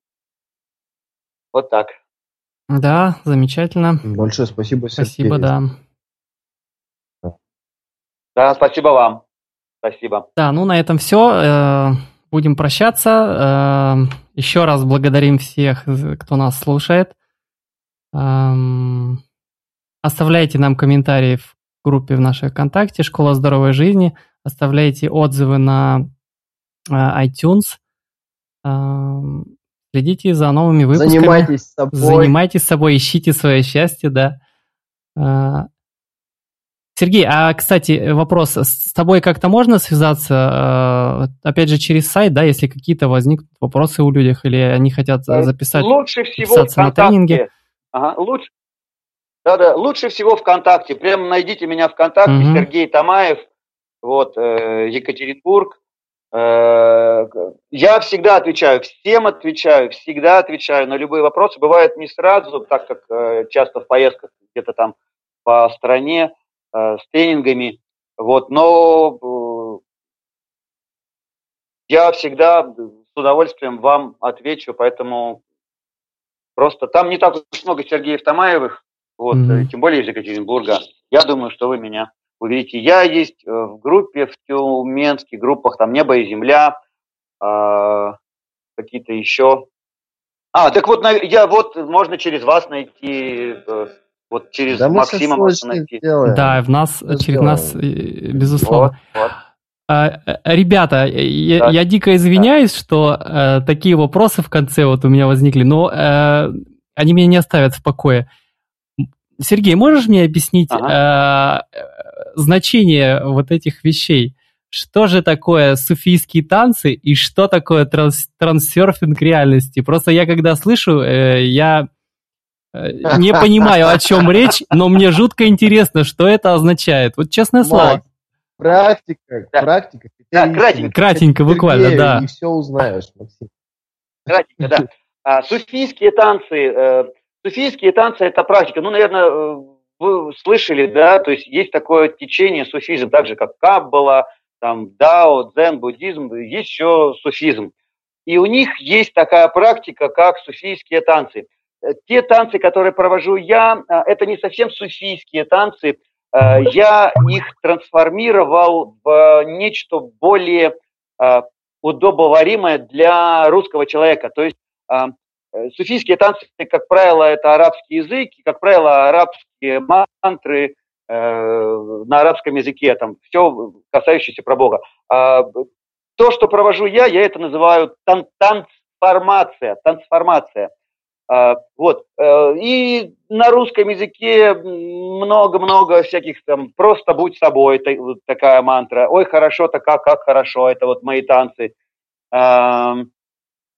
Вот так. Да, замечательно. Большое спасибо. Спасибо, да. Да, спасибо вам. Спасибо. Да, ну на этом все будем прощаться. Эм, Еще раз благодарим всех, кто нас слушает. Эм, оставляйте нам комментарии в группе в нашей ВКонтакте «Школа здоровой жизни». Оставляйте отзывы на э, iTunes. Эм, следите за новыми выпусками. Занимайтесь собой. Занимайтесь собой, ищите свое счастье, да. Э, Сергей, а, кстати, вопрос. С тобой как-то можно связаться, э, опять же, через сайт, да, если какие-то возникнут вопросы у людей, или они хотят записать, Лучше всего ВКонтакте. на тренинге? Ага, лучше, да, да, лучше всего ВКонтакте. Прямо найдите меня ВКонтакте, угу. Сергей Тамаев, вот, э, Екатеринбург. Э, я всегда отвечаю, всем отвечаю, всегда отвечаю на любые вопросы. Бывает не сразу, так как э, часто в поездках где-то там по стране. Э, с тренингами. Вот, но э, я всегда с удовольствием вам отвечу, поэтому просто там не так уж много Сергеев Тамаевых, вот, mm-hmm. тем более из Екатеринбурга. Я думаю, что вы меня увидите. Я есть в группе в тюменских группах, там «Небо и земля», э, какие-то еще. А, так вот, я вот, можно через вас найти вот через да Максима можно найти. Сделаем. Да, в нас, мы через сделаем. нас, безусловно. Вот, вот. А, э, ребята, я, я дико извиняюсь, да. что э, такие вопросы в конце вот у меня возникли, но э, они меня не оставят в покое. Сергей, можешь мне объяснить ага. э, значение вот этих вещей? Что же такое суфийские танцы и что такое транс трансерфинг реальности? Просто я когда слышу, э, я Э, не *laughs* понимаю, о чем речь, но мне жутко интересно, что это означает. Вот честное слово. Практика, практика. Да, кратенько. Кратенько, буквально, да. И все узнаешь, Максим. Кратенько, да. *laughs* А, суфийские танцы, э, суфийские танцы – это практика. Ну, наверное, э, вы слышали, да, то есть есть такое течение суфизм, так же, как Каббала, там, дао, дзен, буддизм, есть еще суфизм. И у них есть такая практика, как суфийские танцы. Э, те танцы, которые провожу я, э, это не совсем суфийские танцы. Я их трансформировал в нечто более удобоваримое для русского человека. То есть суфийские танцы, как правило, это арабский язык, и, как правило, арабские мантры э, на арабском языке, там все касающееся про Бога. А, то, что провожу я, я это называю тан трансформация, трансформация. А, вот. Э, и на русском языке много-много всяких там «просто будь собой», такая мантра. «Ой, хорошо, так как, как хорошо», это вот мои танцы.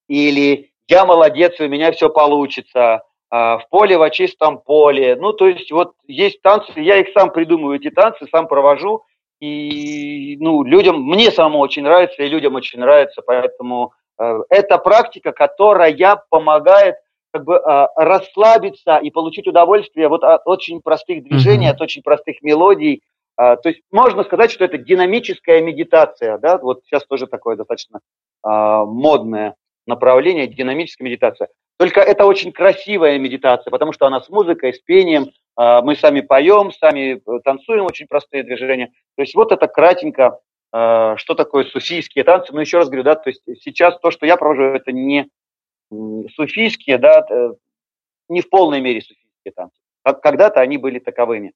Или «Я молодец, у меня все получится», а, в поле в чистом поле. Ну, то есть вот есть танцы, я их сам придумываю, эти танцы, сам провожу. И, ну, людям, мне самому очень нравится, и людям очень нравится, поэтому э, это практика, которая помогает как бы э, расслабиться и получить удовольствие вот от очень простых движений, mm-hmm. от очень простых мелодий. Э, то есть можно сказать, что это динамическая медитация, да, вот сейчас тоже такое достаточно э, модное направление, динамическая медитация. Только это очень красивая медитация, потому что она с музыкой, с пением, э, мы сами поем, сами э, танцуем, очень простые движения. То есть вот это кратенько, э, что такое суфийские танцы. Но еще раз говорю, да, то есть сейчас то, что я провожу, это не суфийские, да, э, не в полной мере суфийские танцы. Когда-то они были таковыми.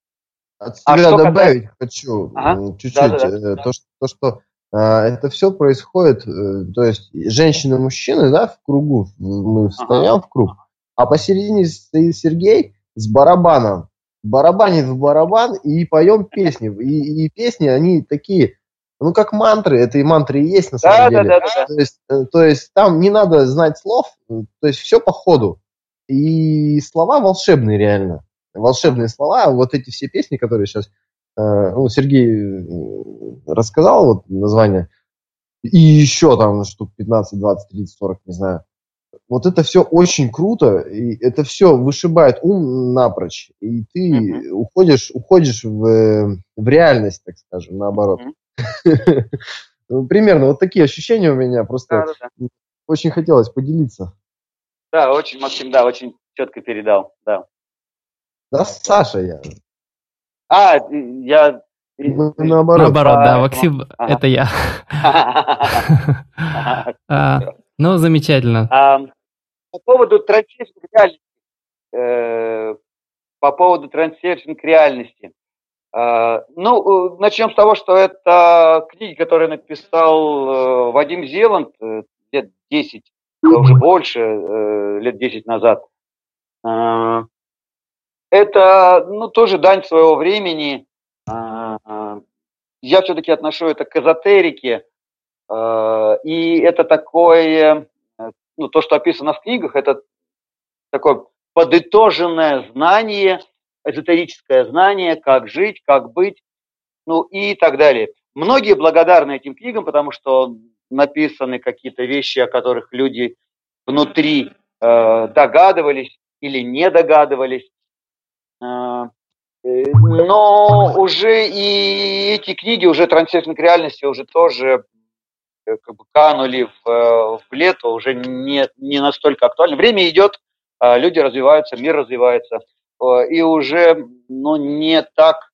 От а себя а добавить касается... хочу ага. чуть-чуть. Да, да, да. То, что, то, что а, это все происходит, э, то есть женщины и мужчины, да, в кругу, мы ага. в круг, а посередине стоит Сергей с барабаном, барабанит в барабан и поем песни. И, и песни, они такие ну, как мантры, это и мантры и есть на самом да, деле. Да, да, да. То, есть, э, то есть там не надо знать слов, то есть все по ходу. И слова волшебные реально. Волшебные слова, вот эти все песни, которые сейчас э, ну, Сергей э, рассказал, вот название, и еще там штук 15, 20, 30, 40, не знаю. Вот это все очень круто, и это все вышибает ум напрочь, и ты mm-hmm. уходишь, уходишь в, в реальность, так скажем, наоборот. Mm-hmm. *laughs* Ну, примерно вот такие ощущения у меня. Просто да, да, да. очень хотелось поделиться. Да, очень, Максим, да, очень четко передал, да. Да, Саша я. А, я... Наоборот. Наоборот, да, Максим, ага. это я. *laughs* А, ну, замечательно. По поводу трансферинг реальности. Э, по поводу трансферинг реальности. А, ну, э, начнем с того, что это книги, которые написал э, Вадим Зеланд э, лет 10, уже больше, лет 10 назад. А, это, ну, тоже дань своего времени. А, я все-таки отношу это к эзотерике. И это такое, ну, то, что описано в книгах, это такое подытоженное знание – эзотерическое знание, как жить, как быть, ну и так далее. Многие благодарны этим книгам, потому что написаны какие-то вещи, о которых люди внутри э, догадывались или не догадывались. Э, но уже и эти книги, уже трансерфинг реальности, уже тоже э, как бы канули в, э, в лето, уже не, не настолько актуальны. Время идет, э, люди развиваются, мир развивается. И уже ну, не так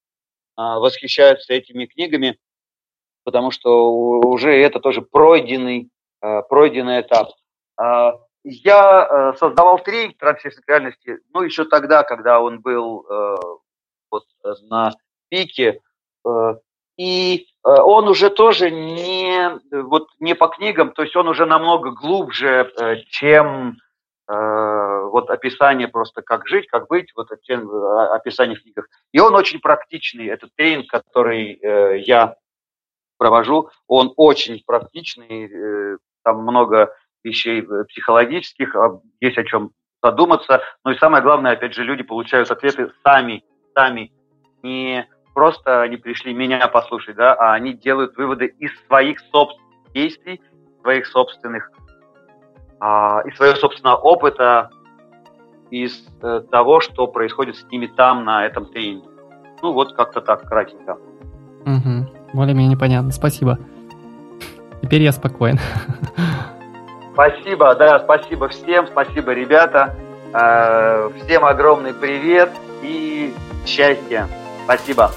а, восхищаются этими книгами, потому что уже это тоже пройденный, пройденный этап. Я э, создавал тренинг трансферной реальности, ну, еще тогда, когда он был вот, на пике, и он уже тоже не, вот, не по книгам, то есть он уже намного глубже, чем вот описание просто, как жить, как быть, вот описание в книгах. И он очень практичный. Этот тренинг, который э, я провожу, он очень практичный. Э, там много вещей э, психологических, а есть о чем задуматься. Но и самое главное, опять же, люди получают ответы сами, сами. Не просто они пришли меня послушать, да, а они делают выводы из своих собственных действий, своих собственных а, из своего собственного опыта, из э, того, что происходит с ними там, на этом тренинге. Ну, вот как-то так, кратенько. Угу. Более-менее понятно. Спасибо. Теперь я спокоен. Спасибо, да, спасибо всем, спасибо, ребята. Э, всем огромный привет и счастья. Спасибо.